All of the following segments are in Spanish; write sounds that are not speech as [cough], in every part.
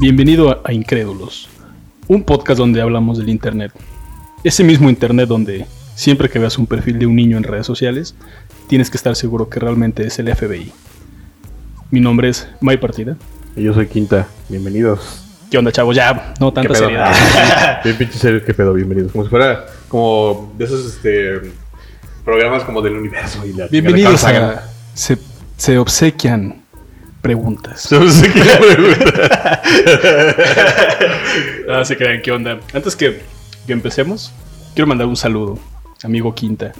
Bienvenido a Incrédulos, un podcast donde hablamos del Internet. Ese mismo Internet donde siempre que veas un perfil de un niño en redes sociales, tienes que estar seguro que realmente es el FBI. Mi nombre es May Partida. Y yo soy Quinta. Bienvenidos. ¿Qué onda, chavos? Ya, no tanta seriedad. [laughs] [laughs] Bien pinche serio, qué pedo, bienvenidos. Como si fuera como de esos este, programas como del universo y la Bienvenidos a... Se, se obsequian preguntas. No sé qué pregunta. Ah, se crean, ¿qué onda? Antes que, que empecemos, quiero mandar un saludo, amigo Quinta.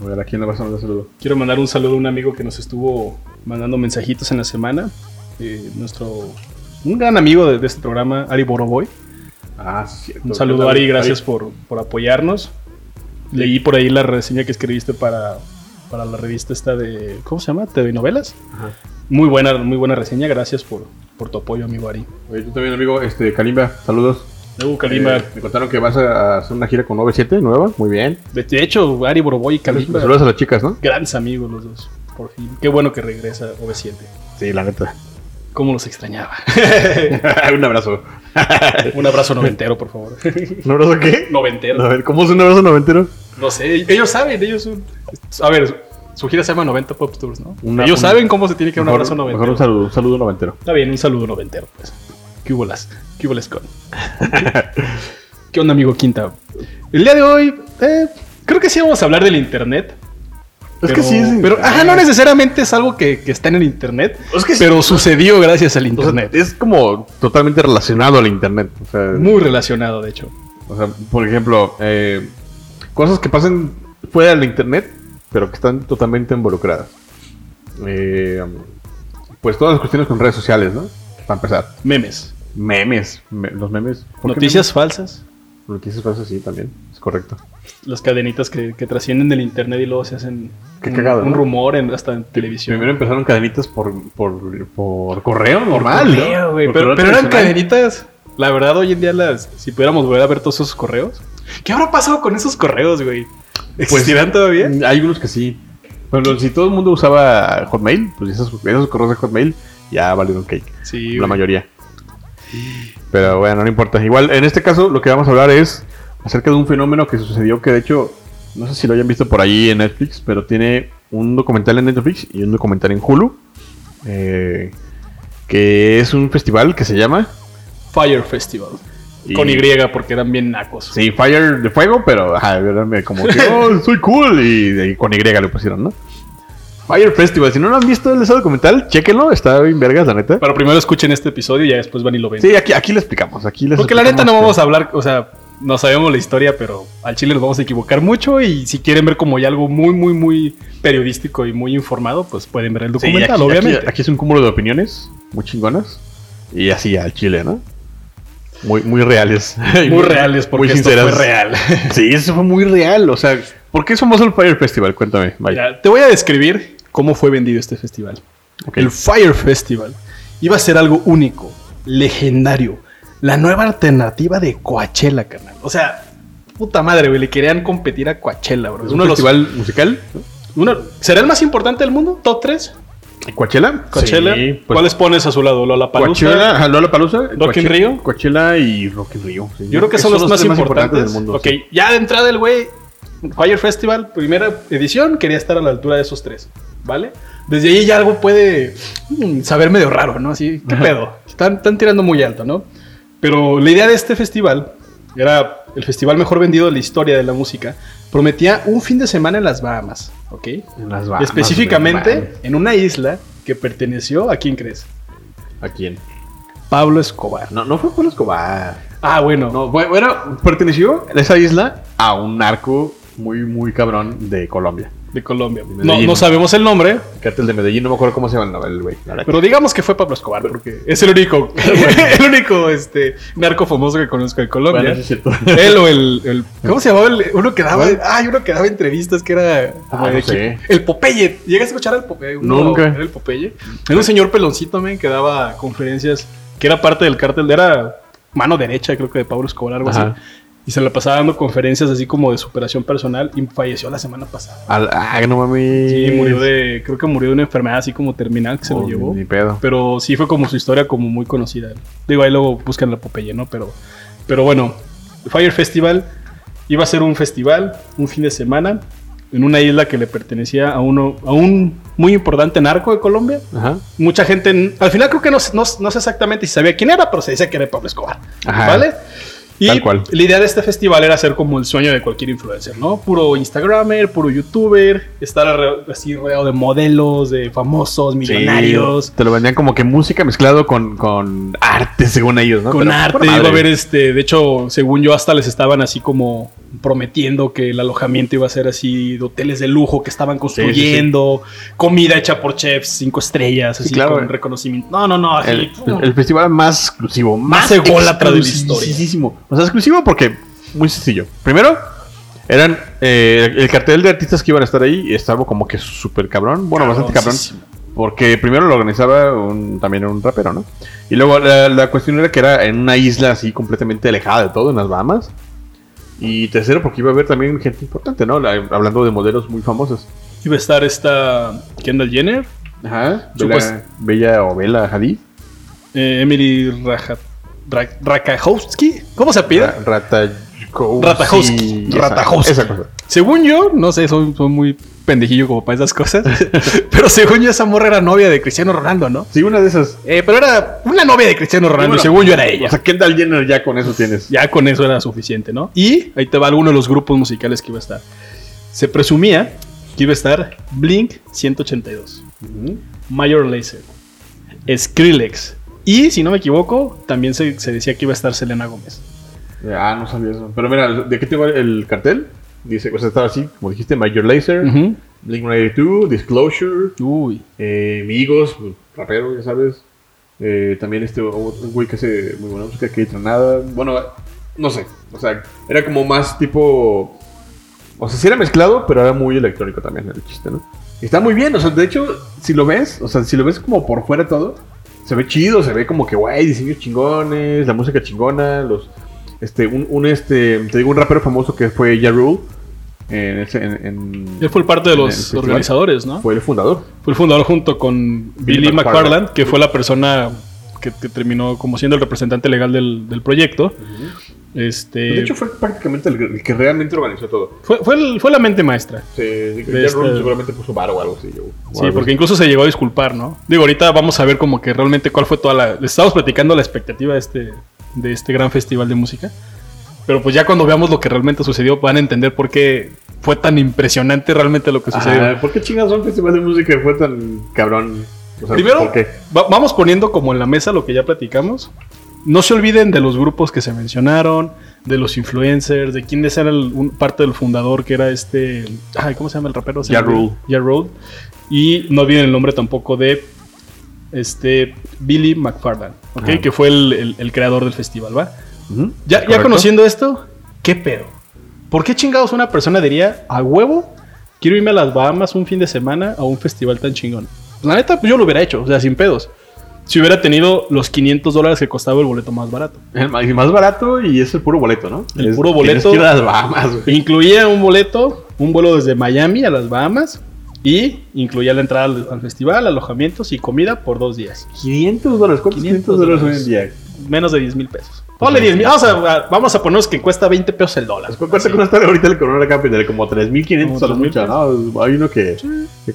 A ver, ¿a quién le vas a mandar saludo? Quiero mandar un saludo a un amigo que nos estuvo mandando mensajitos en la semana. eh, nuestro. Un gran amigo de, de este programa, Ari Boroboy. Ah, sí, cierto. Un saludo, Ari, gracias por, por apoyarnos. Leí por ahí la reseña que escribiste para, para la revista esta de. ¿Cómo se llama? TV Novelas. Ajá. Muy buena, muy buena reseña. Gracias por, por tu apoyo, amigo Ari. Oye, tú también, amigo, este, Kalimba, saludos. Luego, Kalimba. Eh, me contaron que vas a hacer una gira con 97 nueva, muy bien. De de hecho, Ari Boroboy y Kalimba. Saludos a las chicas, ¿no? Grandes amigos los dos. Por fin. Qué bueno que regresa OV7. Sí, la neta. Cómo los extrañaba. [laughs] un abrazo. [laughs] un abrazo noventero, por favor. [laughs] ¿Un abrazo qué? noventero. A ver, ¿cómo es un abrazo noventero? No sé, ellos saben, ellos son... A ver, su gira se llama 90 Pop Tours, ¿no? Una- ellos saben cómo se tiene que dar un abrazo noventero. Mejor un saludo, un saludo noventero. Está bien, un saludo noventero, pues. ¿Qué hubo las? ¿Qué hubo las con? [laughs] ¿Qué onda, amigo Quinta? El día de hoy, eh, creo que sí vamos a hablar del internet. Es que sí es Pero, ajá, no necesariamente es algo que, que está en el internet. Es que sí. pero sucedió gracias al O sea, internet. es como totalmente relacionado al internet. O sea, Muy relacionado, de hecho. o sea, por ejemplo, eh, cosas que pasan fuera del internet, pero que están totalmente involucradas. Eh, pues todas las cuestiones con redes sociales, ¿no? Para empezar. Memes. Memes. me- los memes. ¿Por qué Noticias falsas. Noticias falsas, sí, también. Es correcto. Las cadenitas que, que trascienden del internet y luego se hacen Qué un, cagado, un ¿no? rumor en- hasta en televisión. Primero empezaron cadenitas por, por, por correo Por normal. ¿no? correo, Por pero, correo pero eran cadenitas. La verdad, hoy en día, las, si pudiéramos volver a ver todos esos correos. ¿Qué habrá pasado con esos correos, güey? ¿Existirán todavía? Mm, Hay unos que sí. Bueno, si todo el mundo usaba Hotmail, pues esos, esos correos de Hotmail ya valieron cake. Sí, la güey. mayoría. Pero bueno, no importa. Igual, en este caso, lo que vamos a hablar es acerca de un fenómeno que sucedió que, de hecho, no sé si lo hayan visto por ahí en Netflix, pero tiene un documental en Netflix y un documental en Hulu. eh, que es un festival que se llama. Fire Festival. Y- Con Y, porque eran bien nacos. Sí, Fire de fuego, pero ajá, como que, [laughs] oh, soy cool. Y, y con Y le pusieron, ¿no? Fire Festival. Si no lo han visto ese documental, chéquenlo. Está bien vergas, la neta. Pero primero escuchen este episodio y ya después van y lo ven. Sí, aquí, aquí le explicamos. Aquí les Porque la neta no vamos a hablar, o sea, no sabemos la historia, pero al chile nos vamos a equivocar mucho y si quieren ver como ya algo muy, muy, muy periodístico y muy informado, pues pueden ver el Sí, documental, aquí, obviamente. Aquí, aquí es un cúmulo de opiniones muy chingonas. Y así al chile, ¿no? Muy, muy reales. [laughs] muy reales, porque muy esto fue real. [laughs] Sí, eso fue muy real. O sea, ¿por qué es famoso el Fire Festival? Cuéntame. Mira, te voy a describir cómo fue vendido este festival. El Fire Festival iba a ser algo único, legendario, la nueva alternativa de Coachella, carnal. O sea, puta madre, güey, le querían competir a Coachella, bro. ¿Es Uno un los- festival musical? uno- ¿Será el más importante del mundo? ¿Top 3? ¿Coachella? Coachella. Sí, pues, ¿Cuáles pones a su lado? ¿Lola Coachella, ajá, Lollapalooza, Rock in Rio. Coachella y Rock in Rio. sí. Yo creo que son los más importantes. del mundo. ok, sí. ya de entrada el güey, Fire Festival, primera edición, quería estar a la altura de esos tres, ¿vale? Desde ahí ya algo puede mm, saber medio raro, ¿no? Así, ¿qué pedo? Están, están tirando muy alto, ¿no? Pero la idea de este festival era el festival mejor vendido de la historia de la música. Prometía un fin de semana en las Bahamas, ¿ok? En las Bahamas, Específicamente en una isla que perteneció, ¿a quién crees? ¿A quién? Pablo Escobar. No, no fue Pablo Escobar. Ah, bueno. No, bu- bueno, perteneció esa isla a un narco muy, muy cabrón de Colombia. De Colombia. De No, no sabemos el nombre, Cártel de Medellín, no me acuerdo cómo se llama el güey. Pero digamos que fue Pablo Escobar, porque es el único, [laughs] [laughs] el único este, narco famoso que conozco de Colombia. Bueno, es. [laughs] Él o el, el- ¿Cómo se llamaba? el- uno que daba. Ay, uno que daba entrevistas que era. Ah, no sé. El Popeye. ¿Llegas a escuchar al Popeye? Uno- No, nunca. Era el Popeye. Era un señor peloncito, men, que daba conferencias, que era parte del cártel, era mano derecha, creo que de Pablo Escobar, algo Ajá. así. Y se la pasaba dando conferencias así como de superación personal y falleció la semana pasada. Al- ah, no mames. Sí, murió de, creo que murió de una enfermedad así como terminal que se lo Oh, llevó. Ni pedo. Pero sí fue como su historia como muy conocida. Digo, ahí luego buscan la Popeye, ¿no? Pero, pero bueno, Fire Festival iba a ser un festival, un fin de semana, en una isla que le pertenecía a uno, a un muy importante narco de Colombia. Ajá. Mucha gente, al final creo que no, no, no sé exactamente si sabía quién era, pero se decía que era Pablo Escobar. Ajá. ¿Vale? Y Tal cual. la idea de este festival era ser como el sueño de cualquier influencer, ¿no? Puro Instagramer, puro YouTuber, estar así rodeado de modelos, de famosos, millonarios. Sí, te lo vendían como que música mezclado con, con arte, según ellos, ¿no? Con Pero, arte, iba a haber este, de hecho, según yo, hasta les estaban así como prometiendo que el alojamiento iba a ser así de hoteles de lujo que estaban construyendo, comida hecha por chefs, cinco estrellas, Sí, así claro. con reconocimiento. No, no, no, así. El, el- el festival más exclusivo, Más más, ególatra de la historia. O sea, exclusivo porque, muy sencillo. Primero, eran eh, el cartel de artistas que iban a estar ahí estaba como que súper cabrón. Bueno, bastante cabrón. Porque primero lo organizaba un- también un rapero, ¿no? Y luego la, la cuestión era que era en una isla así completamente alejada de todo, en las Bahamas. Y tercero, porque iba a haber también gente importante, ¿no? La- hablando de modelos muy famosos. Iba a estar esta Kendall Jenner, Ajá. Bella, Bella o Bella Hadid. eh, Emily Raja, Ra- Rakajowski. ¿Cómo se pide? Ra- Ratajkowski. Ratajkowski. Esa- cosa. Según yo, no sé, soy, soy muy pendejillo como para esas cosas. [laughs] pero según yo, esa morra era novia de Cristiano Ronaldo, ¿no? Sí, una de esas. Eh, pero era una novia de Cristiano Ronaldo, Bueno, según yo era ella. O sea, Kendall Jenner ya con eso tienes. ya con eso era suficiente, ¿no? Y ahí te va alguno de los grupos musicales que iba a estar. Se presumía que iba a estar Blink 182, Ujú. Major Lazer, Skrillex. Y si no me equivoco, también se, se decía que iba a estar Selena Gómez. Ah, no sabía eso. Pero mira, ¿de qué te va el cartel? Dice, o sea, estaba así, como dijiste, Major Lazer, Ujú. Blink 182, Disclosure, Uy. eh, Migos, rapero, ya sabes. Eh, también este un güey que hace muy buena música, que nada. Bueno, no sé. O sea, era como más tipo. O sea, sí era mezclado, pero era muy electrónico también el chiste, ¿no? Y está muy bien, o sea, de hecho, si lo ves, o sea, si lo ves como por fuera todo, se ve chido, se ve como que, güey, diseños chingones, la música chingona, los. Este, un, un, este, te digo, un rapero famoso que fue Ja Rule. En, ese- en, en- Él fue parte de los organizadores, ¿no? Fue el fundador. Fue el fundador junto con Billy Billy McFarland. McFarland, que fue la persona que, que terminó como siendo el representante legal del, del proyecto. Este, De hecho, fue prácticamente el, el que realmente organizó todo. fue, fue, el- fue la mente maestra. Sí, este- seguramente puso o algo así. o Sí, algo porque así. incluso se llegó a disculpar, ¿no? Digo, ahorita vamos a ver como que realmente cuál fue toda la... Les estamos platicando la expectativa de este, de este gran festival de música. Pero pues ya cuando veamos lo que realmente sucedió van a entender por qué fue tan impresionante realmente lo que sucedió. Ajá, ¿Por qué chingados un festival de música fue tan cabrón? O sea, Primero, vamos poniendo como en la mesa lo que ya platicamos. No se olviden de los grupos que se mencionaron, de los influencers, de quién era el- un- parte del fundador que era este... Ay, ¿Cómo se llama el rapero? Olvidó. Rule. Ja Rule. Y no olviden el nombre tampoco de este Billy McFarland, que fue el, el- el creador del festival, ¿va? Ya, ya conociendo esto, ¿qué pedo? ¿Por qué chingados una persona diría a huevo? Quiero irme a las Bahamas un fin de semana a un festival tan chingón. La neta, pues yo lo hubiera hecho, o sea, sin pedos. Si hubiera tenido los 500 dólares que costaba el boleto más barato. El más, y más barato y es el puro boleto, ¿no? El Es- puro boleto. que ir a las Bahamas, güey. Incluía un boleto, un vuelo desde Miami a las Bahamas y incluía la entrada al, al festival, alojamientos y comida por dos días. 500 dólares. ¿Cuántos 500 dólares hoy en día? Menos de 10 mil pesos. Ponle 10 mil. Vamos a, vamos a ponernos que cuesta 20 pesos el dólar. ¿Cuánto cuesta [laughs] ahorita el Corona Capital? Como 3.500 a lo Como mucho, ¿no? Hay uno que...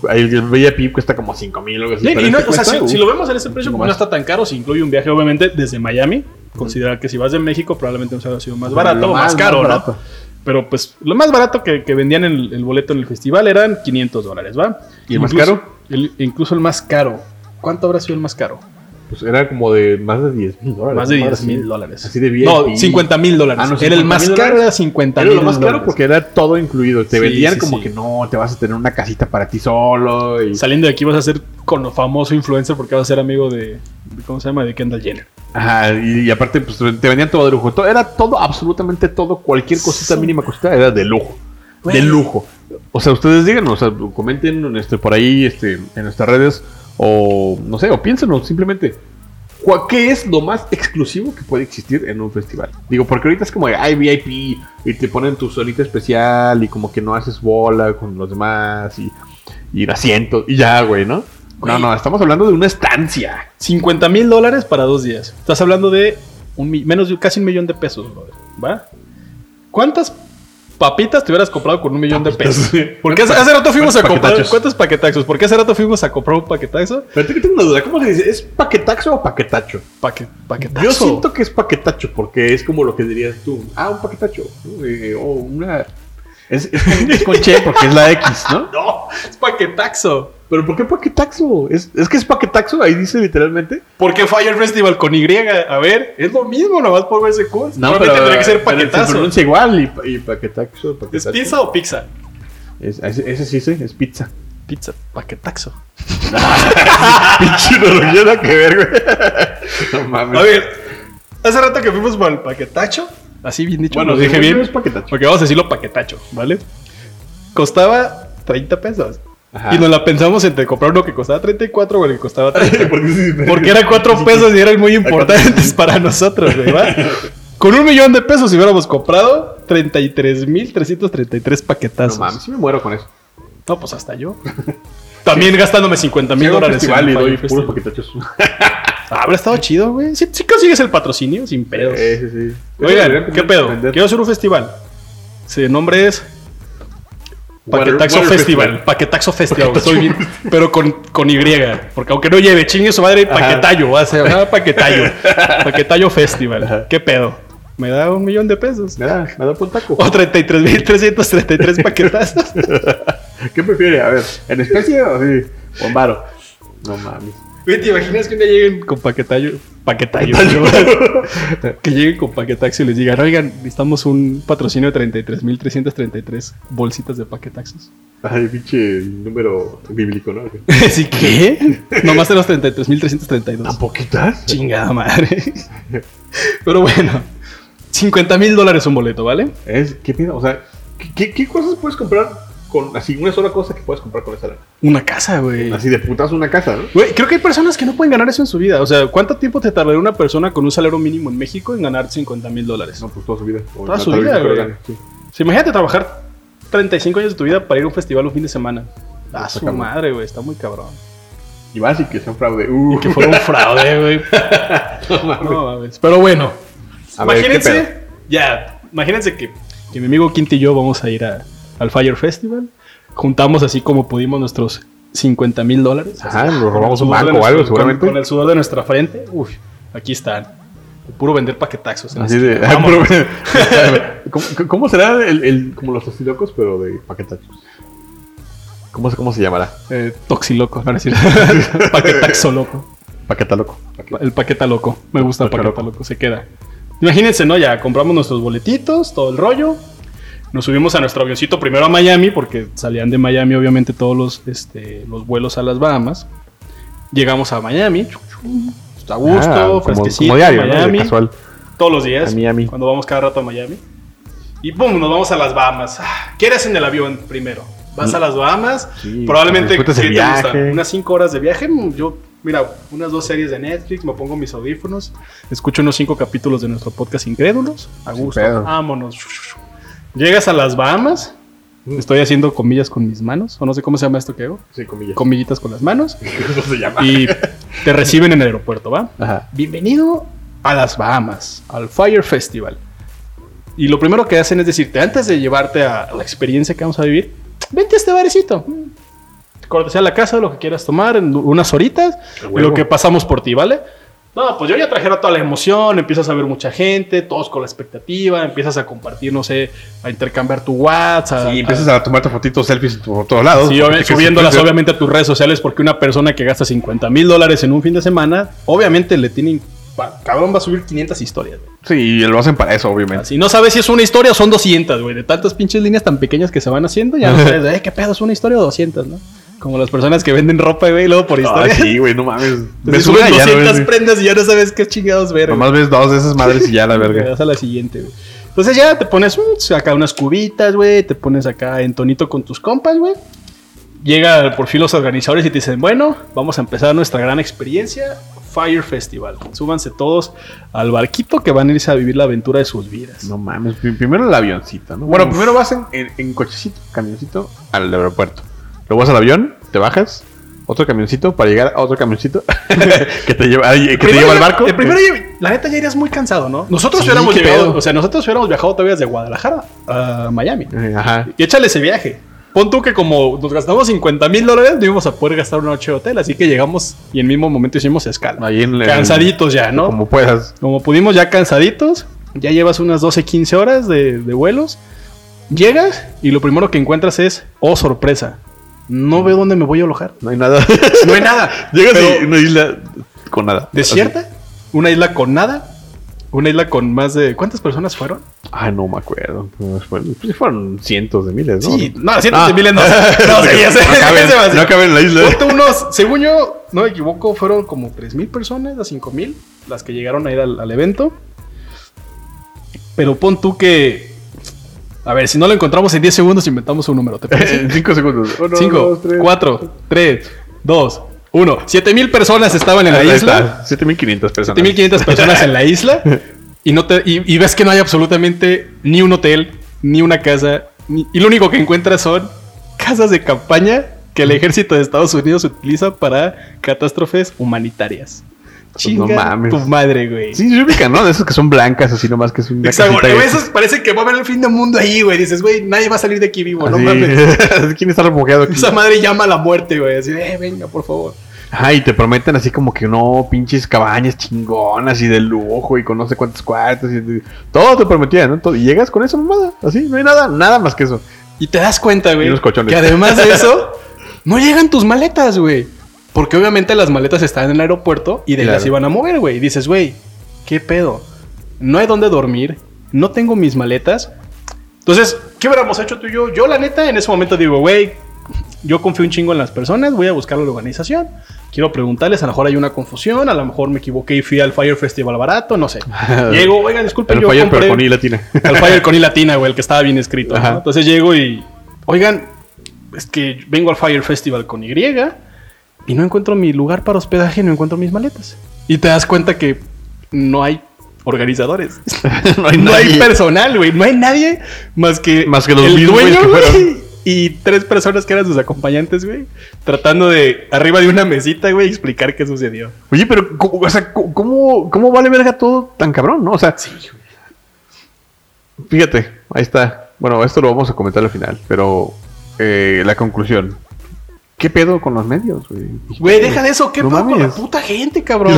ahí el VIP cuesta como 5.000 o algo así. Sí, pero y no- este o sea, si, cuesta, si lo vemos en ese precio, pues no más. está tan caro. Si incluye un viaje, obviamente, desde Miami. Considerar que si vas de México, probablemente no ha sido más barato Lo o más, más- caro, más ¿no? Pero pues lo más barato que, que vendían el, el boleto en el festival eran 500 dólares, ¿va? ¿Y el más caro? el- incluso el más caro. ¿Cuánto habrá sido el más caro? Pues era como de más de 10 mil dólares. Más de ¿no? 10 Así. mil dólares. Así de VIP. No, 50 mil dólares. Ah, no, era el 50 más caro, era 50 Era mil lo más caro porque era todo incluido. Te Sí, vendían sí, como sí. que no, te vas a tener una casita para ti solo. Y... Saliendo de aquí vas a ser con lo famoso influencer porque vas a ser amigo de, ¿cómo se llama? De Kendall Jenner. Ajá, y, y aparte pues te vendían todo de lujo. Todo, era todo, absolutamente todo, cualquier cosita Sí. mínima cosita era de lujo. De lujo. O sea, ustedes díganos, o sea, comenten este, por ahí este, en nuestras redes o no sé, o piénsenos simplemente. ¿cuál- ¿qué es lo más exclusivo que puede existir en un festival? Digo, porque ahorita es como de, ay, VIP y te ponen tu solita especial y como que no haces bola con los demás y, y asientos y ya, güey, ¿no? No, Güey. no, estamos hablando de una estancia. 50 mil dólares para dos días. Estás hablando de un menos de casi un millón de pesos, brother, ¿va? ¿Cuántas papitas te hubieras comprado con un millón de pesos? Porque hace, hace rato fuimos a ¿Cuántos comprar. ¿Cuántos paquetazos? Porque hace rato fuimos a comprar un paquetazo. Pero tengo una duda, ¿cómo se dice? ¿Es paquetaxo o paquetacho? Paque, paquetazo. Yo siento que es paquetacho porque es como lo que dirías tú. Ah, un paquetacho. ¿no? Eh, o una... Es, es con, es con che porque es la X, ¿no? [laughs] No, es paquetaxo. ¿Pero por qué paquetaxo? ¿Es, es que es paquetaxo, ahí dice literalmente. Porque Fire Festival con Y, a ver, es lo mismo, nomás por verse cool. Solamente tendría que ser pero Se paquetazo. pronuncia igual y, pa- y paquetaxo, ¿Es paquetacho. pizza o pizza? Es- ese, ese sí, sí, es pizza. Pizza, paquetaxo. [laughs] Pinche nada que ver, güey. No mames. A ver, hace rato que fuimos por el paquetacho. Así bien dicho, Bueno, dije bien. es. Porque vamos a decirlo paquetacho, ¿vale? Costaba 30 pesos. Ajá. Y nos la pensamos entre comprar uno que costaba 34 o el que costaba 30. ¿Por qué sí? Porque eran 4 pesos y eran muy importantes para nosotros, ¿verdad? [laughs] Con un millón de pesos si hubiéramos comprado 33.333 No paquetazos. mames, sí me muero con eso. No, pues hasta yo. [laughs] También gastándome 50 mil dólares. festival y doy puros paquetachos. Ah, [laughs] Habría estado chido, güey. Sí, sí consigues el patrocinio sin pedos. Sí, sí, sí. Oigan, ¿qué pedo? Vender. Quiero hacer un festival. Sí, el nombre es Water- Paquetaxo Water Festival. Festival. Paquetaxo Festival. Estoy bien, pero con, con Y. Porque aunque no lleve chingue su madre, Paquetayo. Va a ser Paquetayo. Paquetayo Festival. Ajá. ¿Qué pedo? Me da un millón de pesos. Me da, me da por taco. O 33.333 paquetazos. [laughs] ¿Qué prefiere? A ver, ¿en especie o sí? O en varo. No mames. ¿te imaginas que un día lleguen con Paquetayo? Paquetayo. [laughs] que lleguen con Paquetaxo y les digan, oigan, necesitamos un patrocinio de 33.333 bolsitas de paquetaxos. Ay, pinche número bíblico, ¿no? [laughs] ¿Sí qué? [laughs] Nomás tenemos 33.332. ¿Tan poquitas? Chingada madre. Pero bueno, 50 mil dólares un boleto, ¿vale? Es, ¿Qué pido? O sea, ¿qué, qué, qué cosas puedes comprar con así una sola cosa que puedes comprar con esa lana? Una casa, güey. Así de putas una casa, ¿no? Güey, creo que hay personas que no pueden ganar eso en su vida. O sea, ¿cuánto tiempo te tardaría una persona con un salario mínimo en México en ganar 50 mil dólares? No, pues toda su vida. O Toda su vida, güey. sí. Sí, imagínate trabajar 35 años de tu vida para ir a un festival un fin de semana. Ah, su cabrón. madre, güey, está muy cabrón. Y vas y que sea un fraude. Uh, Y que fuera un fraude, güey. [laughs] no mames. No mames. Pero bueno, A ver, ¿qué imagínense, ya, imagínense que, que mi amigo Quinti y yo vamos a ir a- al Fire Festival. Juntamos así como pudimos nuestros 50 mil dólares. Ajá, nos robamos un banco o algo, seguramente. Con, con el sudor de nuestra frente. Uy, aquí están. Puro vender paquetaxos. en Así de. [laughs] ¿Cómo, cómo será el, el- como los tostilocos, pero de paquetachos? ¿Cómo, se- ¿Cómo se llamará? Eh, toxiloco, no es [laughs] decir. Paquetaxo loco. Paquetaloco. El paqueta loco. Me gusta el Paqueta paqueta loco. Se queda. Imagínense, ¿no? Ya compramos nuestros boletitos, todo el rollo. Nos subimos a nuestro avioncito primero a Miami, porque salían de Miami, obviamente, todos los, este, los vuelos a las Bahamas. Llegamos a Miami. A gusto, Ah, como- fresquecito. como diario, casual. Todos los días. A Miami. Cuando vamos cada rato a Miami. Y pum, nos vamos a las Bahamas. Ah, ¿Qué eres en el avión primero? Vas a las Bahamas. Sí, probablemente unas 5 horas de viaje. Mm, Yo, mira, unas dos series de Netflix, me pongo mis audífonos, escucho unos 5 capítulos de nuestro podcast Incrédulos. A gusto. Vámonos. Llegas a las Bahamas. Estoy haciendo comillas con mis manos, o no sé cómo se llama esto que hago. Sí, comillas. Comillitas con las manos. [laughs] ¿Cómo se llama? Y te reciben en el aeropuerto, ¿va? Ajá. Bienvenido a las Bahamas, al Fire Festival. Y lo primero que hacen es decirte, antes de llevarte a la experiencia que vamos a vivir, vente a este barecito. Cortesía a la casa, lo que quieras tomar, en unas horitas, lo que pasamos por ti, ¿vale? No, pues yo ya trajera toda la emoción, empiezas a ver mucha gente, todos con la expectativa, empiezas a compartir, no sé, a intercambiar tu WhatsApp. Y empiezas a tomarte fotitos, selfies por todos lados. Sí, Porque obvi- que subiéndolas se- obviamente a tus redes sociales porque una persona que gasta 50 mil dólares en un fin de semana, obviamente le tienen... Cabrón va a subir 500 historias, güey. Sí, y lo hacen para eso, obviamente. Si no sabes si es una historia o son 200, güey. De tantas pinches líneas tan pequeñas que se van haciendo, ya no [laughs] sabes, eh, qué pedo, es una historia o 200, ¿no? Como las personas que venden ropa, güey, y luego por Ah, historia. sí, güey, no mames. Ya no 200 ves, prendas y ya no sabes qué chingados ver. güey. Nomás ves dos de esas madres y ya la [laughs] Te verga. das a la siguiente, güey. Entonces ya te pones acá unas cubitas, güey. Te pones acá en tonito con tus compas, güey. Llega por fin los organizadores y te dicen, bueno, vamos a empezar nuestra gran experiencia. Fire Festival. Súbanse todos al barquito que van a irse a vivir la aventura de sus vidas. No mames, pri- primero el avioncito, ¿no? Bueno, primero vas en, en- en cochecito, camioncito al aeropuerto. Luego vas al avión, te bajas, otro camioncito para llegar a otro camioncito [laughs] que te lleva, que te lleva al barco. El primero, la neta, ya irías muy cansado, ¿no? Nosotros Sí, hubiéramos llegado, pedo. o sea, nosotros hubiéramos viajado todavía desde Guadalajara a Miami. Eh, Ajá. Y échale ese viaje. Pon tú que como nos gastamos 50 mil dólares, no íbamos a poder gastar una noche de hotel. Así que llegamos y en el mismo momento hicimos escala. Ahí en el- Cansaditos ya, ¿no? Como puedas. Como pudimos ya cansaditos, ya llevas unas 12, 15 horas de, de vuelos. Llegas y lo primero que encuentras es, oh sorpresa, no veo dónde me voy a alojar. No hay nada. No hay nada. [laughs] Llegas a una isla con nada. ¿Desierta? Una isla con nada. Una isla con más de... ¿Cuántas personas fueron? Ay, no me acuerdo. Pues fueron, pues fueron cientos de miles, ¿no? Sí, no, cientos Ah. de miles no. [laughs] No, sí, ya sé. No caben, caben en la isla. Ponte unos, según yo, no me equivoco, fueron como 3.000 personas a 5.000 las que llegaron a ir al, al evento. Pero pon tú que... A ver, si no lo encontramos en 10 segundos, inventamos un número. [laughs] En cinco segundos. Uno, 5, dos, tres. 4, 3, 2, 1. 7.000 personas estaban en la Ahí isla. está, 7500 personas. 7.500 personas en la isla. Y, no te, y, y ves que no hay absolutamente ni un hotel, ni una casa. ni- y lo único que encuentras son casas de campaña que el ejército de Estados Unidos utiliza para catástrofes humanitarias. Chinga Pues no mames. tu madre, güey. Sí, se ubican, ¿no? De esas que son blancas, así nomás que es una Exacto, güey, esos parece que va a haber el fin del mundo ahí, güey. Dices, güey, nadie va a salir de aquí vivo, no mames. [laughs] ¿Quién está refugiado aquí? Esa madre llama a la muerte, güey. Así, eh, venga, por favor. Ajá, y te prometen así como que no, pinches cabañas chingonas y de lujo y con no sé cuántos cuartos y todo te prometían, ¿no? Todo- y llegas con esa mamada, así, no hay nada, nada más que eso. Y te das cuenta, güey, Y unos colchones. que además de [laughs] eso, no llegan tus maletas, güey. Porque obviamente las maletas están en el aeropuerto y de ahí Claro. las iban a mover, güey. Y dices, güey, ¿qué pedo? No hay dónde dormir, no tengo mis maletas. Entonces, ¿qué hubiéramos hecho tú y yo? Yo, la neta, en ese momento digo, güey, yo confío un chingo en las personas, voy a buscar la organización. Quiero preguntarles, a lo mejor hay una confusión, a lo mejor me equivoqué y fui al Fire Festival barato, no sé. [laughs] Llego, oigan, disculpen, Pero yo pero compré- con I latina. [laughs] al Fire con I latina, güey, el que estaba bien escrito. Entonces llego y, oigan, es que vengo al Fire Festival con Y y no encuentro mi lugar para hospedaje, no encuentro mis maletas. Y te das cuenta que no hay organizadores. [laughs] no hay no hay nadie. personal, güey. No hay nadie más que, Más que los el dueño, güey. Y tres personas que eran sus acompañantes, güey. Tratando de, arriba de una mesita, güey, explicar qué sucedió. Oye, pero, ¿cómo, o sea, ¿cómo, ¿cómo vale verga todo tan cabrón, no? O sea, fíjate, ahí está. Bueno, esto lo vamos a comentar al final, pero eh, la conclusión. ¿Qué pedo con los medios, güey? Güey, deja de eso. ¿Qué No pedo con la mames. puta gente, cabrón?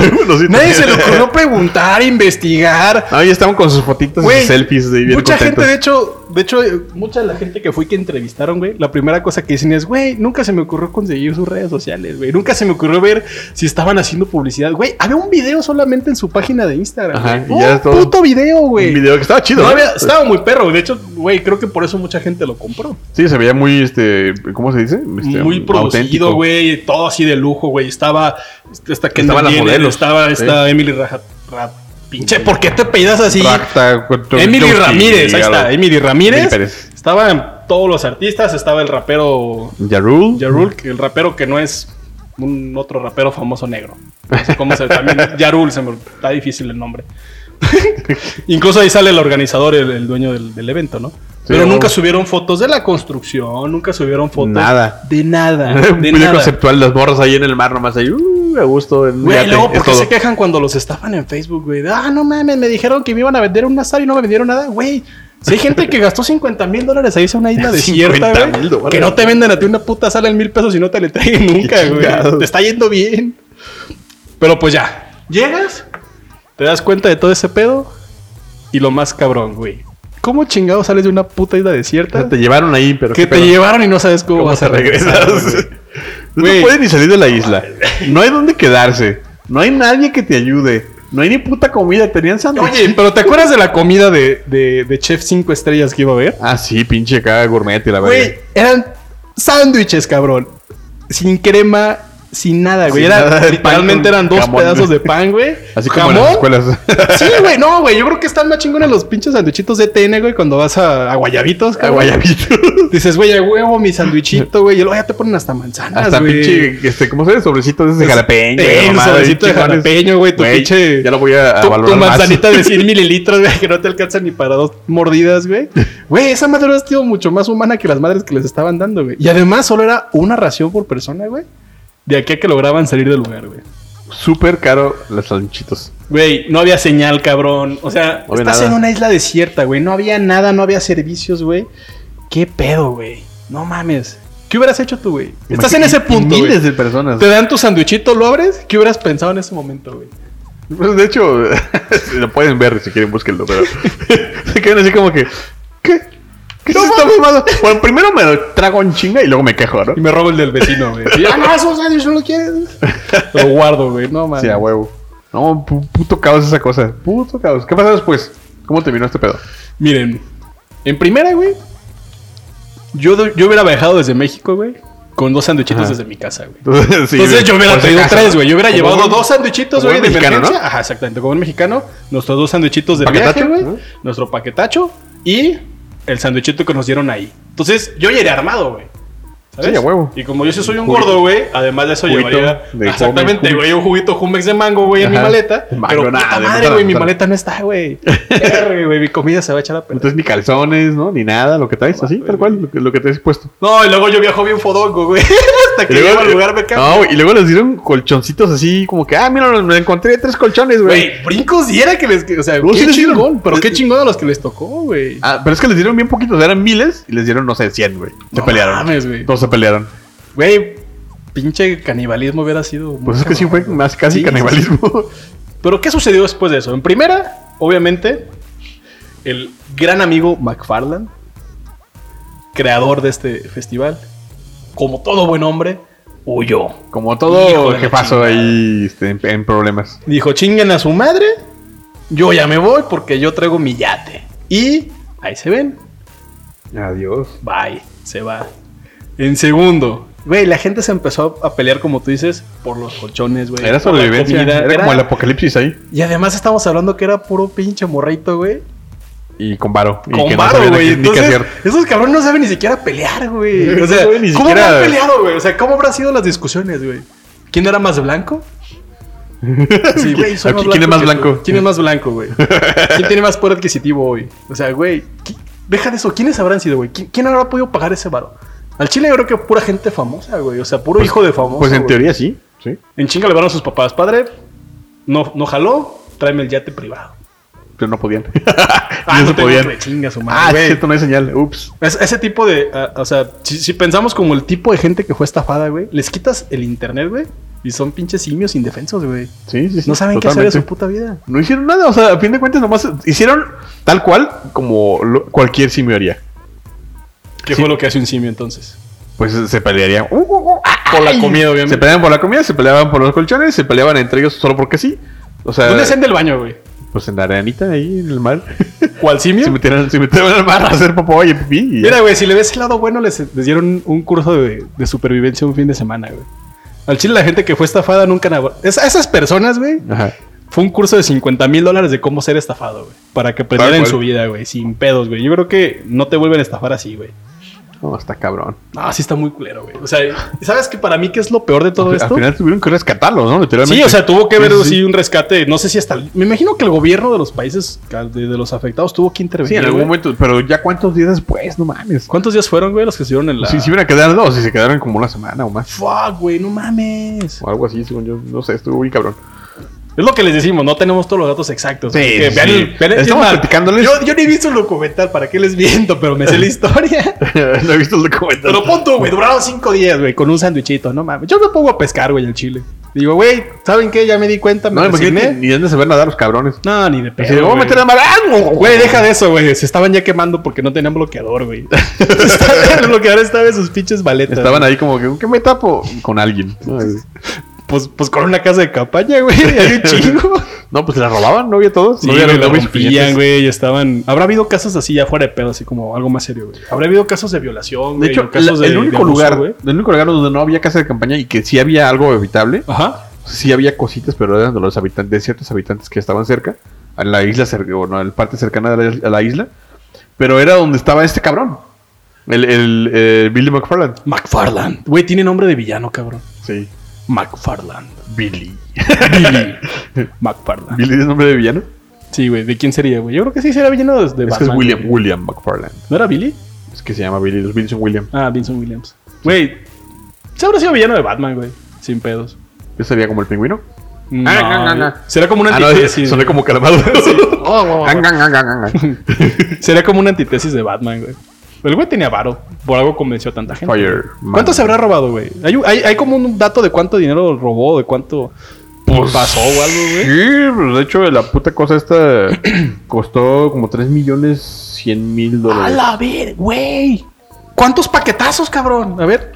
Nadie se le [laughs] ocurrió preguntar, investigar. Ah, ya estaban con sus fotitos y sus selfies de bien mucha contentos. gente, de hecho, de hecho, eh, mucha de la gente que fui que entrevistaron, güey, la primera cosa que dicen es, güey, nunca se me ocurrió conseguir sus redes sociales, güey. Nunca se me ocurrió ver si estaban haciendo publicidad. Güey, había un video solamente en su página de Instagram. Ajá, güey. y ya un todo- puto video, güey. Un video que estaba chido. No ¿no? había- estaba muy perro. De hecho, güey, creo que por eso mucha gente lo compró. Sí, se veía muy, este, ¿cómo se dice? Este, muy producido, auténtico. güey. Todo así de lujo, güey. Estaba esta Kendall Estaban las Jenner, modelos, estaba esta. Emily Raja, Ra- Pinche, ¿por qué te pedidas así? Racta, Emily Ramírez, ahí está. Emily Ramírez. Emily. Estaban todos los artistas, estaba el rapero Yarul. Yarul, el rapero que no es un otro rapero famoso negro. No sé cómo se también [laughs] Yarul, se me, está difícil el nombre. [laughs] Incluso ahí sale el organizador, el, el dueño del, del evento, ¿no? Pero nunca subieron fotos de la construcción, nunca subieron fotos Nada. de nada, [laughs] Un de nada. conceptual, las morras ahí en el mar nomás ahí, uh, a gusto. Güey, luego, ¿por qué se quejan cuando los estaban en Facebook, güey? Ah, no mames, me dijeron que me iban a vender un azar y no me vendieron nada, güey. Si hay gente que gastó 50 mil dólares a irse a una isla [laughs] desierta, 50,000 güey. Que no te venden a ti una puta sala en mil pesos y no te la traen nunca, güey. Te está yendo bien. Pero pues ya. Llegas, te das cuenta de todo ese pedo y lo más cabrón, güey. ¿Cómo chingado sales de una puta isla desierta? te llevaron ahí, pero. que te pedo. llevaron y no sabes cómo, ¿Cómo vas a regresar. regresas? [laughs] güey. No Güey. puedes ni salir de la isla. [laughs] No hay dónde quedarse. No hay nadie que te ayude. No hay ni puta comida. Tenían sándwiches. Oye, pero ¿te acuerdas de la comida de, de, de Chef 5 estrellas que iba a haber? Ah, sí, pinche acá gourmet y la Güey, verdad. eran sándwiches, cabrón. Sin crema, sin nada, güey. Sin Era, nada [laughs] literalmente eran dos jamón, pedazos de pan, güey. Así como en las escuelas. Sí, [laughs] güey, no, güey. Yo creo que están más chingones los pinches sandwichitos de TN, güey, cuando vas a, a Guayabitos, A cabrón. guayabito. Dices, güey, a huevo, mi sandwichito, güey. Y luego ya te ponen hasta manzanas, Hasta güey. pinche, este, ¿cómo se llama? Sobrecitos de jalapeño. Eh, mamada, sobrecito de jalapeño, güey. Tu Güey, pinche. Ya lo voy a, a Tu, valorar tu más. manzanita de 100 [laughs] mililitros, güey, que no te alcanza ni para dos mordidas, güey. Güey, esa madre hubiera sido mucho más humana que las madres que les estaban dando, güey. Y además solo era una ración por persona, güey. De aquí a que lograban salir del lugar, güey. Súper caro los sanchitos. Güey, no había señal, cabrón. O sea, No estás nada. en una isla desierta, güey. No había nada, no había servicios, güey. ¿Qué pedo, güey? No mames. ¿Qué hubieras hecho tú, güey? Estás en ese punto, güey. Miles de personas. Te dan tu sandwichito, lo abres. ¿Qué hubieras pensado en ese momento, güey? Pues, de hecho, [laughs] lo pueden ver si quieren, búsquenlo. Pero [laughs] [laughs] se quedan así como que, ¿qué? ¿Qué es esta mamada? Bueno, primero me lo trago en chinga y luego me quejo, ¿no? Y me robo el del vecino, güey. [laughs] Y, ah, no, esos sándwiches no lo quieres. Lo guardo, güey. No, mames. Sí, a huevo. No, pu- puto caos esa cosa. Puto caos. ¿Qué pasó después? ¿Cómo terminó este pedo? Miren, en primera, güey, yo, yo hubiera viajado desde México, güey, con dos sandwichitos Ajá. desde mi casa, güey. Entonces, sí, Entonces yo hubiera traído acaso, tres, güey. Yo hubiera Como llevado dos sandwichitos, güey, de mexicano, emergencia. ¿no? Ajá, exactamente. Como un mexicano, nuestros dos sandwichitos de ¿Paquetacho? viaje, güey. ¿no? Nuestro paquetacho y el sandwichito que nos dieron ahí. Entonces yo ya armado, güey. ¿Sabes? Sí, a huevo. Y como yo sí soy un Juguito. gordo, güey, además de eso Juguito llevaría de exactamente, güey, un juguito Jumex de mango, güey, en mi maleta. Mango, pero nada, puta madre, güey, mi maleta no está, [laughs] güey. Mi comida se va a echar a perder. Entonces ni calzones, ¿no? Ni nada, lo que traes, así, tal cual, lo que, lo que te has puesto. No, y luego yo viajo bien fodongo, güey. [laughs] Hasta que llego al lugar me cambio. No, y luego les dieron colchoncitos así, como que, ah, mira, me encontré tres colchones, güey. Güey, brincos y era que les. O sea, No, sí qué dieron. chingón. Pero qué chingón a los que les tocó, güey. Ah, pero es que les dieron bien poquitos, eran miles y les dieron, no sé, 100, güey. Se No pelearon. güey. Se pelearon. Güey, pinche canibalismo hubiera sido. Pues es que sí fue más casi Sí, canibalismo. sí. Pero ¿qué sucedió después de eso? En primera, obviamente, el gran amigo McFarland, creador de este festival, como todo buen hombre, huyó. Como todo jefazo chingada. ahí este, en, en problemas. Dijo, chinguen a su madre, yo ya me voy porque yo traigo mi yate. Y ahí se ven, Adiós. bye, se va. En segundo, güey, la gente se empezó a pelear, como tú dices, por los colchones, güey. Era sobrevivencia. Era, Era- como el apocalipsis ahí. Y además estamos hablando que era puro pinche morrito, güey. Y con varo. Y Con que no varo, güey. Entonces, esos cabrones no saben ni siquiera pelear, güey. [laughs] O No saben ni ¿cómo siquiera- habrán peleado, güey? O sea, ¿cómo habrán sido las discusiones, güey? ¿Quién era más blanco? [laughs] Sí, güey, Aquí, ¿quién es más que blanco? ¿Quién es más blanco, güey? ¿Quién tiene más poder adquisitivo hoy? O sea, güey, ¿qui- deja de eso. ¿Quiénes habrán sido, güey? ¿Qui- ¿Quién habrá podido pagar ese varo? Al Chile yo creo que pura gente famosa, güey. O sea, puro hijo de famoso. Pues en güey. teoría sí. Sí. En chinga le van a sus papás. Padre, no, no jaló, tráeme el yate privado. Pero no podían. [laughs] Ah, no no podían. que chinga su Ah, madre, es güey. cierto, no hay señal. Ups. Es- ese tipo de. ah, o sea, si, si pensamos como el tipo de gente que fue estafada, güey, les quitas el internet, güey, y son pinches simios indefensos, güey. Sí, sí, sí. No saben qué hacer de su puta vida. No hicieron nada, o sea, a fin de cuentas nomás hicieron tal cual como lo- cualquier simio haría. ¿Qué Sí. fue lo que hace un simio entonces? Pues se pelearían. Uh, uh, uh, Por la comida, obviamente. Se peleaban por la comida, se peleaban por los colchones, se peleaban entre ellos solo porque sí. O sea, ¿Dónde hacen del baño, güey? pues en la arenita ahí en el mar. [laughs] ¿Cuál simio? se, metieron, se metieron al mar a hacer popó y pipí. Mira, güey, si le ves el lado bueno, les, les dieron un curso de, de supervivencia un fin de semana, güey. Al chile, la gente que fue estafada nunca. Es- esas personas, güey, Ajá. fue un curso de 50 mil dólares de cómo ser estafado, güey. Para que aprendieran en su vida, güey, sin pedos, güey. Yo creo que no te vuelven a estafar así, güey. No, está cabrón. No, sí está muy culero, güey. O sea, ¿sabes que para mí qué es lo peor de todo Al esto? final tuvieron que rescatarlo, ¿no? Literalmente. Sí, o sea, tuvo que haber Sí, sí, sí, sí. un rescate. No sé si hasta. Me imagino que el gobierno de los países, de, de los afectados, tuvo que intervenir. Sí, en algún güey. momento. Pero ya cuántos días después, no mames. ¿Cuántos días fueron, güey, los que estuvieron en la. Si se iban a quedar dos, si se quedaron como una semana o más. Fuck, güey, no mames. O algo así, según yo. No sé, estuvo muy cabrón. Es lo que les decimos, no tenemos todos los datos exactos. Sí, sí, vean sí. el- vean el- Estamos platicándoles. Yo, yo ni he visto el documental, ¿para qué les miento? Pero me sé la [laughs] historia. no he visto el documental. Pero punto, güey, duraron cinco días, güey, con un sándwichito, no mames. Yo me pongo a pescar, güey, en Chile. Digo, güey, ¿saben qué? Ya me di cuenta, me No, imagínate, ni dónde se van a dar los cabrones. No, ni de pedo. voy a meter a mar. ¡Ah! Güey, deja de eso, güey. Se estaban ya quemando porque no tenían bloqueador, güey. [laughs] el [laughs] bloqueador estaba en sus pinches maletas. Estaban ahí como que, ¿qué me tapo? Con alguien. Pues, pues con una casa de campaña, güey. Hay un chingo. [laughs] No, pues la robaban, ¿no había todos? Sí, ¿No había rompían, puñetes? güey, y estaban... Habrá habido casos así ya fuera de pedo, así como algo más serio, güey. Habrá habido casos de violación, De güey, hecho, o casos la- de el, único de abuso, lugar, güey. el único lugar donde no había casa de campaña y que sí había algo evitable, Ajá. sí había cositas, pero eran de los habitantes, de ciertos habitantes que estaban cerca, en la isla, cer- o no, en la parte cercana de la, a la isla, pero era donde estaba este cabrón, el, el, eh, Billy McFarland. McFarland. Güey, tiene nombre de villano, cabrón. Sí. McFarland. Billy. Billy. [laughs] McFarland. ¿Billy es nombre de villano? Sí, güey, ¿de quién sería, güey? Yo creo que sí sería villano de es que es Batman, William, güey. William McFarland. ¿No era Billy? Es que se llama Billy, los Billy son William. Ah, Vincent Williams. Güey, se habrá sido villano de Batman, güey. Sin pedos. ¿Ese sería como el pingüino? No, Ah. Será como una Ah, no, antítesis. [laughs] soné como calamado. Oh, Gang, gang, gang, gang, gang. [laughs] Sería como una antítesis de Batman, güey. El güey tenía varo. Por algo convenció a tanta gente. Fire. ¿Cuánto se habrá robado, güey? ¿Hay, un- hay, hay como un dato de cuánto dinero robó, de cuánto Pues, pasó o algo, güey. Sí, pues de hecho la puta cosa esta [clears throat] costó como 3 millones 100 mil A dólares. la ver, güey. ¿Cuántos paquetazos, cabrón? A ver.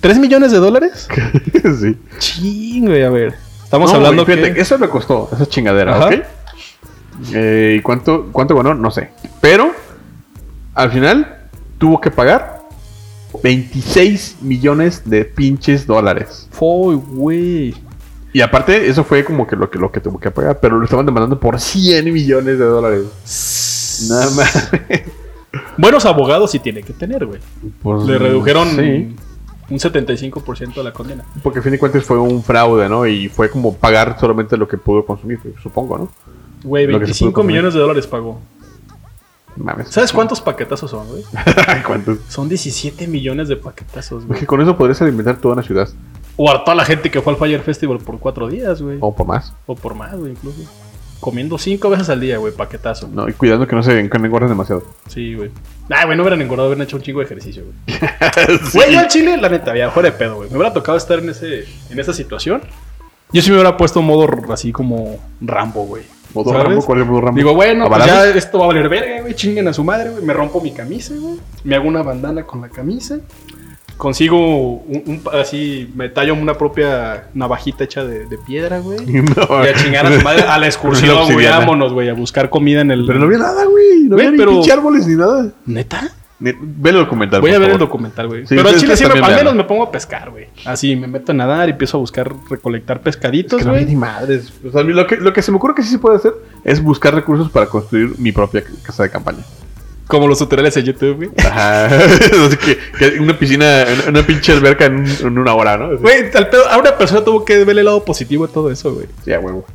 ¿Tres millones de dólares? [laughs] sí. Ching, güey, a ver. Estamos No, hablando güey, fíjate, que... eso me costó, esa chingadera, Ajá. ¿ok? Eh, ¿Y cuánto, cuánto ganó? No sé. Pero al final tuvo que pagar 26 millones de pinches dólares. Fue, güey. Y aparte, eso fue como que lo que, lo que tuvo que pagar, pero lo estaban demandando por 100 millones de dólares. Nada más. Buenos abogados sí tiene que tener, güey. Pues, Le redujeron Sí, un 75% de la condena. porque a fin de cuentas fue un fraude, ¿no? Y fue como pagar solamente lo que pudo consumir, supongo, ¿no? Güey, Lo que se 25 pudo consumir. millones de dólares pagó. Mames. ¿Sabes cuántos paquetazos son, güey? [laughs] ¿Cuántos? Son 17 millones de paquetazos, güey. Porque con eso podrías alimentar toda una ciudad. O a toda la gente que fue al Fire Festival por cuatro días, güey. O por más. O por más, güey, incluso. Comiendo cinco veces al día, güey, paquetazo. No, y cuidando que no se que engorden demasiado. Sí, güey. Ah, güey, no hubieran engordado, hubieran hecho un chingo de ejercicio, güey. [laughs] [laughs] Güey, yo al chile, la neta, ya fuera de pedo, güey. Me hubiera tocado estar en, ese, en esa situación. Yo sí me hubiera puesto modo así como Rambo, güey. Modo ¿Sabes? Rambo, ¿cuál es modo Rambo? Digo, bueno, ¿A pues ya esto va a valer verga, güey. Chinguen a su madre, güey. Me rompo mi camisa, güey. Me hago una bandana con la camisa. Consigo un, un- así, me tallo una propia navajita hecha de, de piedra, güey. [laughs] No. Y a chingar a su madre a la [laughs] excursión, güey. Vámonos, güey, a buscar comida en el. Pero no había nada, güey. No Güey, había pero- ni pinche árboles ni nada. ¿Neta? Ve el documental. Voy por a ver el documental, güey. Sí, Pero al chile siempre, al menos me pongo a pescar, güey. Así, me meto a nadar y empiezo a buscar, recolectar Es pescaditos, que no había güey. ni madres. O sea, lo que, lo que se me ocurre que sí se puede hacer es buscar recursos para construir mi propia casa de campaña. Como los tutoriales de YouTube, güey. Ajá. [laughs] Así que, que una piscina, una pinche alberca en, un- en una hora, ¿no? Güey, al pedo- a una persona tuvo que ver el lado positivo de todo eso, güey. Sí, a huevo.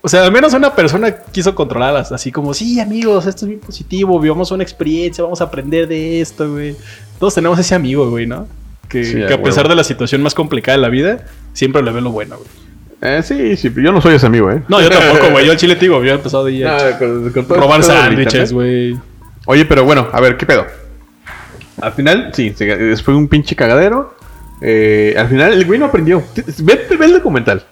O sea, al menos una persona quiso controlarlas, así como, sí, amigos, esto es bien positivo, vivamos una experiencia, vamos a aprender de esto, güey. Todos tenemos ese amigo, güey, ¿no? Que, Sí, a que a pesar de la situación más complicada de la vida, siempre le ve lo bueno, güey. Eh, sí, sí, pero yo no soy ese amigo, ¿eh? No, yo [laughs] tampoco, güey. Yo al chile te digo, yo he empezado de No, con- con todo robar sándwiches, güey. Oye, pero bueno, a ver, ¿qué pedo? Al final, sí, fue un pinche cagadero. Eh, al final, el güey no aprendió. Ve, ve el documental.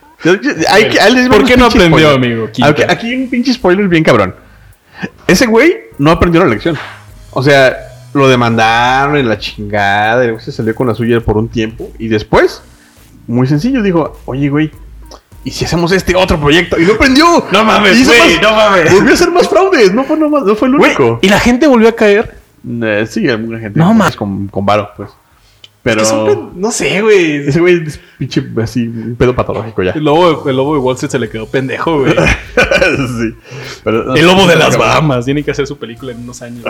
Hay ahí les ¿Por qué no aprendió, spoiler. amigo? Aquí, aquí hay un pinche spoiler bien cabrón. Ese güey no aprendió la lección. O sea, lo demandaron en la chingada. Y luego se salió con la suya por un tiempo. Y después, muy sencillo, dijo: Oye, güey, ¿y si hacemos este otro proyecto? Y no aprendió. No mames, güey, no mames. Volvió a hacer más fraudes. No fue, nomás- no fue el Güey, único. y la gente volvió a caer. Eh, sí, alguna gente. No, pues, ma- Con, con varo, pues. Pero. Son pen- no sé, güey. Ese güey es pinche así, un pedo patológico ya. El lobo, el lobo de Wall Street se le quedó pendejo, güey. [laughs] sí. Pero- El lobo de las. Bahamas. Tiene que hacer su película en unos años.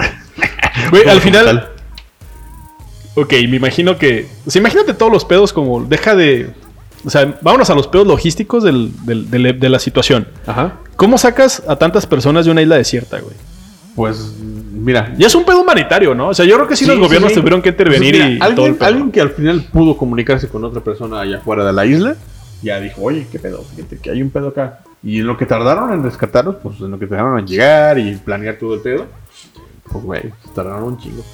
[laughs] güey. Al final. Ok, me imagino que. O sea, imagínate todos los pedos como. Deja de. O sea, vámonos a los pedos logísticos del- del- del- de la situación. Ajá. ¿Cómo sacas a tantas personas de una isla desierta, güey? Pues, mira. Ya es un pedo humanitario, ¿no? O sea, yo creo que sí, los gobiernos sí, sí. tuvieron que intervenir Pues, y todo el alguien, pedo. alguien que al final pudo comunicarse con otra persona allá afuera de la isla, ya dijo, oye, qué pedo, fíjate que hay un pedo acá. Y en lo que tardaron en rescatarlos, pues en lo que tardaron en llegar y planear todo el pedo, pues güey, tardaron un chingo.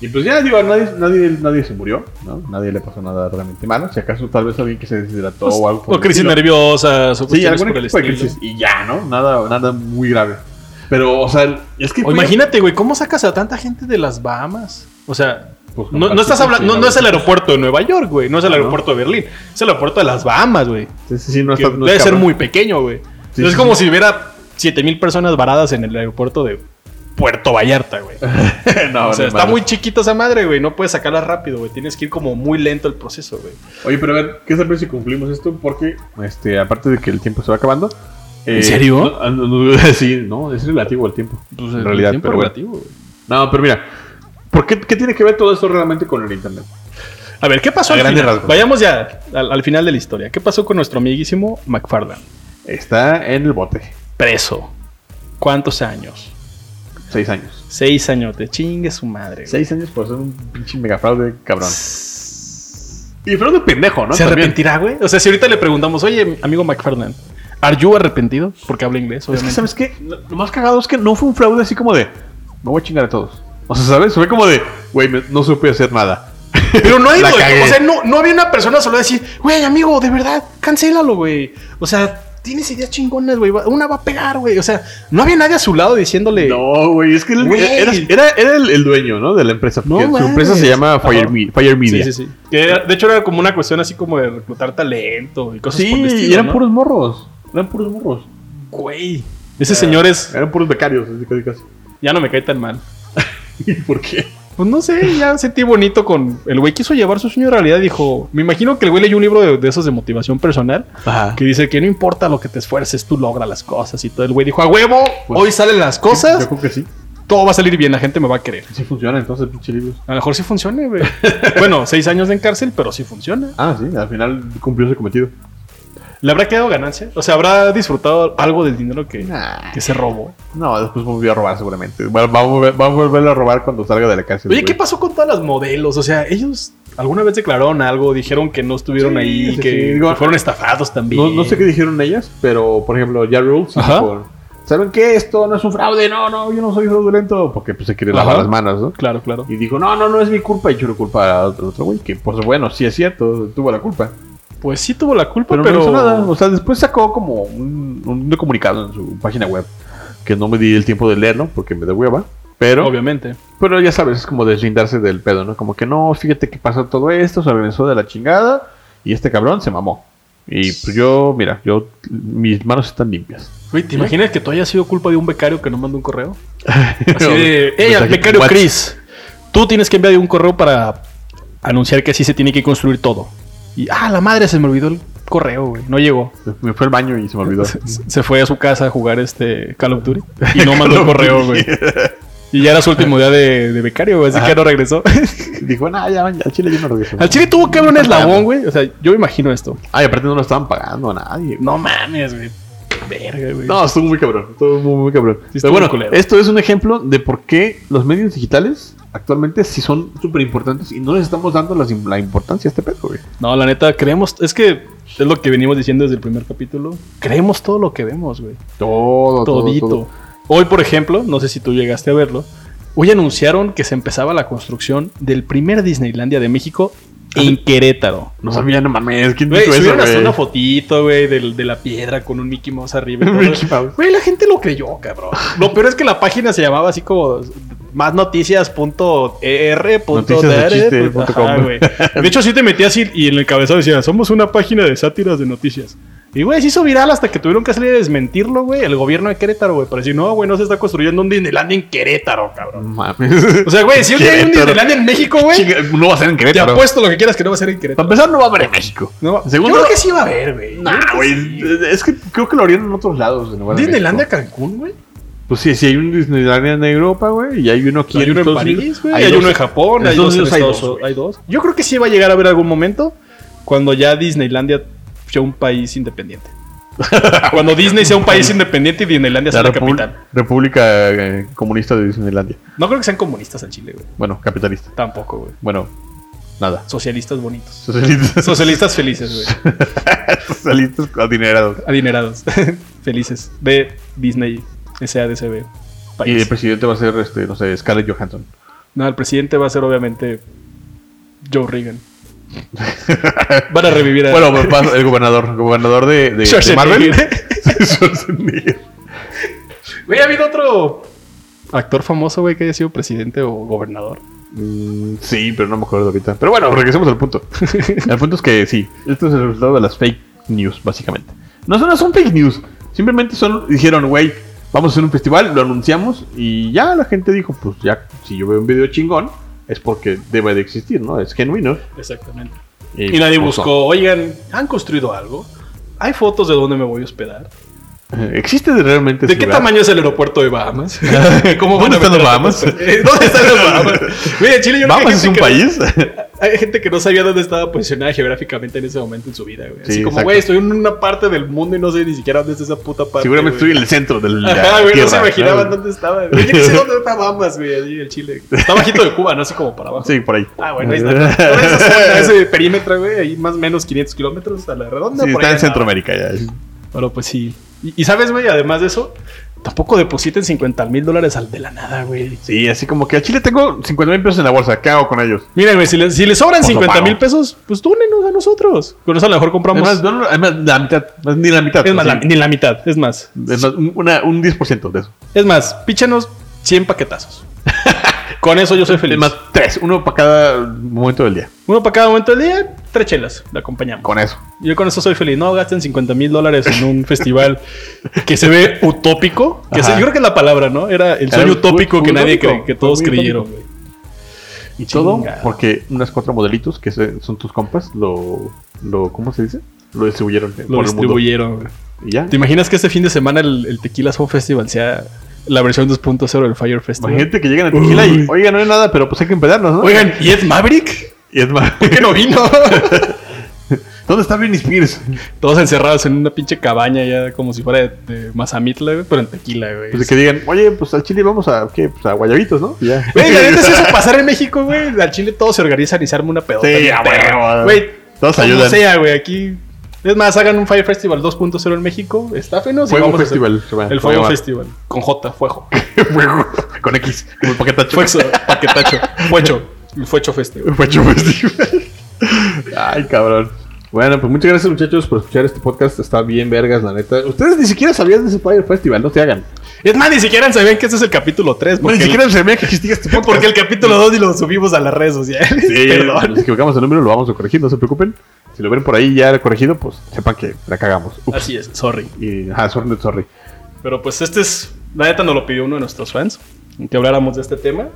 Y pues ya digo, nadie, nadie, nadie se murió, ¿no? Nadie le pasó nada realmente malo. Si acaso tal vez alguien que se deshidrató Pues, o algo. por o crisis o Sí, algún por el de estilo. crisis. Y ya, ¿no? Nada, nada muy grave. Pero, o sea, es que. O imagínate, güey, ¿cómo sacas a tanta gente de las Bahamas? O sea, Pues, no, no estás hablando, no, no es el aeropuerto de Nueva York, güey, no es el Ah, ¿no? aeropuerto de Berlín, es el aeropuerto de las Bahamas, güey. Sí, sí, sí, no está- no debe es ser cabrón. muy pequeño, güey. Sí, es como sí. si hubiera 7000 personas varadas en el aeropuerto de Puerto Vallarta, güey. [laughs] no, o sea, no está muy chiquita esa madre, güey. No puedes sacarla rápido, güey. Tienes que ir como muy lento el proceso, güey. Oye, pero a ver, ¿qué tal si cumplimos esto? Porque, este, aparte de que el tiempo se va acabando. ¿En serio? no, no, no, [laughs] sí, no, es relativo el tiempo. Pues en realidad, tiempo pero bueno. relativo, güey. No, pero mira, ¿por qué, qué tiene que ver todo esto realmente con el internet? A ver, ¿qué pasó A al final? rasgos. Vayamos ya al, al final de la historia. ¿Qué pasó con nuestro amiguísimo McFarland? Está en el bote. Preso. ¿Cuántos años? Seis años. Seis años. Te chingue su madre. güey. Seis años por ser un pinche megafraude cabrón. Y fraude pendejo, ¿no? ¿Se También. arrepentirá, güey? O sea, si ahorita le preguntamos, oye, amigo McFarland, ¿are you arrepentido? Porque habla inglés, Es que. ¿sabes qué? Lo más cagado es que no fue un fraude así como de, me voy a chingar a todos. O sea, ¿sabes? Fue como de, güey, no supe hacer nada. [laughs] Pero no hay, [laughs] güey. O sea, no, no había una persona solo decir, güey, amigo, de verdad, cancélalo, güey. O sea, tienes ideas chingonas, güey. Una va a pegar, güey. O sea, no había nadie a su lado diciéndole. No, güey, es que Güey. era, era, era el, el dueño, ¿no? De la empresa. No su empresa se llama Fire. Me- Fire Media. Sí, sí, sí. Que era- de hecho, era como una cuestión así como de reclutar talento y cosas Sí, por el estilo. y eran ¿no? puros morros. Eran puros morros. Güey. Ese señor es. Eran puros becarios, así casi casi. Ya no me cae tan mal. [laughs] ¿Y por qué? Pues no sé, ya sentí bonito con. El güey quiso llevar su sueño a realidad. Dijo. Me imagino que el güey leyó un libro de, de esos de motivación personal. Ajá. Que dice que no importa lo que te esfuerces, tú logras las cosas. Y todo el güey dijo: A huevo, Pues, hoy salen las Yo cosas, creo que sí. todo va a salir bien, la gente me va a querer. Sí funciona entonces, pinche libros. A lo mejor sí funciona, güey. [laughs] bueno, seis años en cárcel, pero sí funciona. Ah, sí, al final cumplió su cometido. ¿Le habrá quedado ganancia? O sea, ¿habrá disfrutado algo del dinero que, Nah. que se robó? No, después volvió a robar seguramente. Va, va a volver, va a volver a robar cuando salga de la cárcel. Oye. ¿qué pasó con todas las modelos? O sea, ellos alguna vez declararon algo, dijeron que no estuvieron Sí, ahí, sí, que, sí. Digo, que fueron estafados también. No, no sé qué dijeron ellas, pero por ejemplo, Ya Rule sí Ajá. dijo, ¿Saben qué? Esto no es un fraude. No, no, yo no soy fraudulento. Porque pues se quiere lavar Ajá. las manos, ¿no? Claro, claro. Y dijo, no, no, no es mi culpa. Y la culpa a otro otro güey. Que pues bueno, sí es cierto, tuvo la culpa. Pues sí tuvo la culpa, Pero, pero. no hizo nada. O sea, después sacó como un, un comunicado en su página web. Que no me di el tiempo de leerlo porque me da hueva. Pero, Obviamente. pero ya sabes, es como deslindarse del pedo, ¿no? Como que no, fíjate que pasó todo esto, se organizó de la chingada. Y este cabrón se mamó. Y pues yo, mira, yo, mis manos están limpias. Güey, ¿te imaginas que todo haya sido culpa de un becario que no mandó un correo? [laughs] Así de, hey, Mensaje, becario? Chris, tú tienes que enviar un correo para anunciar que así se tiene que construir todo. Y, ah, la madre, se me olvidó el correo, güey. No llegó. Me fue al baño y se me olvidó. Se, se fue a su casa a jugar este Call of Duty [laughs] y no mandó el correo, güey. Y ya era su último día de, de becario, güey, así Ajá. que no regresó. [laughs] Dijo, nah, ya, al chile yo no regreso. Al Chile tuvo que haber un [laughs] eslabón, güey. O sea, yo me imagino esto. Ay, aparte no lo estaban pagando a nadie. No mames, güey. Verga, güey. No, estuvo muy cabrón. Estuvo muy, muy cabrón. Sí, Pero bueno, esto es un ejemplo de por qué los medios digitales actualmente sí son súper importantes y no les estamos dando las- la importancia a este pedo, güey. No, la neta, creemos. Es que es lo que venimos diciendo desde el primer capítulo. Creemos todo lo que vemos, güey. Todo, todo, Todito. todo. Hoy, por ejemplo, no sé si tú llegaste a verlo. Hoy anunciaron que se empezaba la construcción del primer Disneylandia de México en [laughs] Querétaro. No sabía, no mames. ¿Quién Güey, dijo eso, güey? una fotito, güey, de, la piedra con un Mickey Mouse arriba. y todo. Mickey Mouse. Güey, la gente lo creyó, cabrón. Lo peor es que la página se llamaba así como más Noticiasdechiste.com. De hecho, sí te metías y, y en el cabezado decía, somos una página de sátiras de noticias. Y, güey, se hizo viral hasta que tuvieron que salir a desmentirlo, güey, el gobierno de Querétaro, güey, para decir, no, güey, no se está construyendo un Disneyland en Querétaro, No cabrón. mames. O sea, güey, si día hay un. Disneyland en México, güey, no va a ser en te Querétaro. apuesto lo que quieras que no va a ser en Para Querétaro. empezar, no va a haber en México. No, Segundo- yo creo que sí va a haber, güey. Yo Nah, güey. Es que creo que lo harían en otros lados. en Disneylandia México. Cancún, güey. Pues sí, sí, hay un Disneylandia en Europa, güey. Y hay uno aquí Hay uno en París, güey. Hay, dos- uno en Japón. en Hay dos en hay dos. Hay dos. Yo creo que sí va a llegar a haber algún momento cuando ya Disneylandia sea un país independiente. [laughs] cuando Disney sea un país independiente y Disneylandia sea La la Repu- capital. República eh, Comunista de Disneylandia. No creo que sean comunistas al Chile, güey. Bueno, capitalista. Tampoco, güey. Bueno, nada. Socialistas bonitos. Socialistas. Socialistas felices, güey. [laughs] Socialistas adinerados. Adinerados. [laughs] felices. De Disney SADCB. Y el País. presidente va a ser, este, no sé, Scarlett Johansson. No, el presidente va a ser obviamente Joe Reagan. [laughs] Van a revivir a Bueno, va- el gobernador. El gobernador de, de- de. Marvel. [laughs] Güey, ¿ha habido otro actor famoso, güey, que haya sido presidente o gobernador? Mm, sí, pero no me acuerdo ahorita. Pero bueno, regresemos al punto. [laughs] El punto es que sí, esto es el resultado de las fake news, básicamente. No son, no son fake news, Simplemente son, dijeron, güey, vamos a hacer un festival, lo anunciamos y ya la gente dijo, pues ya, si yo veo un video chingón, es porque debe de existir, ¿no? Es genuino. Exactamente. Y, nadie pues, buscó, oigan, ¿han construido algo? ¿Hay fotos de dónde me voy a hospedar? ¿Existe realmente ¿De qué lugar? tamaño es el aeropuerto de Bahamas? [laughs] ¿Cómo ¿Dónde van a están Bahamas? [laughs] ¿Dónde están los Bahamas? Mira, Chile, yo ¿Bahamas es un que- país? [laughs] Hay gente que no sabía dónde estaba posicionada geográficamente en ese momento en su vida, güey. Así Sí, como, güey, estoy en una parte del mundo y no sé ni siquiera dónde está esa puta parte. Seguramente estoy en el centro del la Ajá, güey, no se imaginaban dónde estaba. Güey, yo sé dónde está Bahamas, güey, allí el Chile. Está bajito de Cuba, no así como para abajo. Sí, por ahí. Ah, bueno, ahí está. Por esa zona, ese perímetro, güey, ahí más o menos 500 kilómetros a la redonda. Sí, por está ahí en. Centroamérica ya. Pero pues sí. Y, y sabes, güey, además de eso, tampoco depositen 50 mil dólares al de la nada, güey. Sí, así como que a Chile tengo 50 mil pesos en la bolsa. ¿Qué hago con ellos? Mira, güey, si le, si le sobran Pues lo 50 mil pago. pesos, pues túnenos a nosotros. Con eso a lo mejor compramos. Además, no, no, además, la mitad. más Ni la mitad. es más, la- ni la mitad, es más. Es más, un- una- un 10% de eso. Es más, píchanos 100 paquetazos. [laughs] Con eso yo soy feliz. Más, tres. Uno para cada momento del día. Uno para cada momento del día, tres chelas, le acompañamos. Con eso. Yo con eso soy feliz. No gasten 50 mil dólares en un [laughs] festival que se ve utópico. Que se- yo creo que es la palabra, ¿no? Era el sueño utópico que nadie cree, que todos creyeron, utópico. Y todo porque unas cuatro modelitos que son tus compas lo, lo. ¿Cómo se dice? Lo distribuyeron Lo por el mundo. distribuyeron. Y ya. ¿Te imaginas que este fin de semana el, el Tequila Sound Festival sea la versión 2.0 del Fire Festival? Imagínate que llegan a tequila y, Uy. oiga, no hay nada, pero pues hay que empedarnos, ¿no? Oigan, ¿y Ed Maverick? Y es más, ¿Por qué no vino? [laughs] ¿dónde está Britney Spears? Todos encerrados en una pinche cabaña ya como si fuera de, de Mazamitla, güey, pero en tequila, güey. Pues que digan, oye, pues al Chile vamos a, ¿qué? Pues a Guayabitos, ¿no? Ya. Güey, la neta es eso [laughs] pasar en México, güey. Al Chile todos se organizan y se arma una pedota. Sí. Güey, Todos ayudan. sea, güey, aquí... Es más, hagan un Fire Festival 2.0 en México, estáfenos y Fuego vamos a hacer- Festival. se va- El a Fuego. Festival. Con J, Fuego. [laughs] Fuego. Con X. Como el paquetacho. Fuexo, [laughs] paquetacho. Fuecho. El Fuecho Festival. Fuecho Festival. Ay, cabrón. Bueno, pues muchas gracias muchachos por escuchar este podcast. Está bien vergas, la neta. Ustedes ni siquiera sabían de ese Fire Festival, no se hagan. Es más, ni siquiera sabían que este es el capítulo 3. No, Porque, ni el, siquiera sabían que existía este podcast. porque el capítulo 2 ni lo subimos a las redes sociales. Sí, [laughs] Perdón. nos equivocamos el número, lo vamos a corregir, no se preocupen. Si lo ven por ahí ya corregido, pues sepan que la cagamos. Ups. Así es, sorry. Y, ajá, sorry, sorry. Pero pues este es, la neta nos lo pidió uno de nuestros fans, que habláramos de este tema.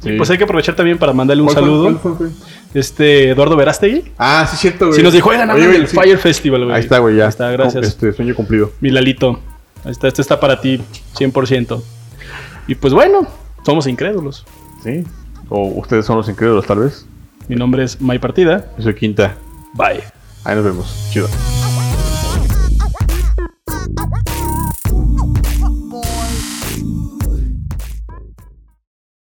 Sí. Y pues hay que aprovechar también para mandarle un ¿Cuál fue? saludo. ¿Cuál fue, güey? Este Eduardo Verástegui. Ah, sí, cierto, güey. Si nos dijo, oigan, del sí. Fire Festival, güey. Ahí está, güey, ya. Ahí está, gracias. Este sueño cumplido. Mi Lalito. Ahí está, este está para ti, 100%. Y pues bueno, somos incrédulos. Sí. O ustedes son los incrédulos, tal vez. Mi nombre es May Partida. Yo soy Quinta. Bye. Ahí nos vemos. Chido.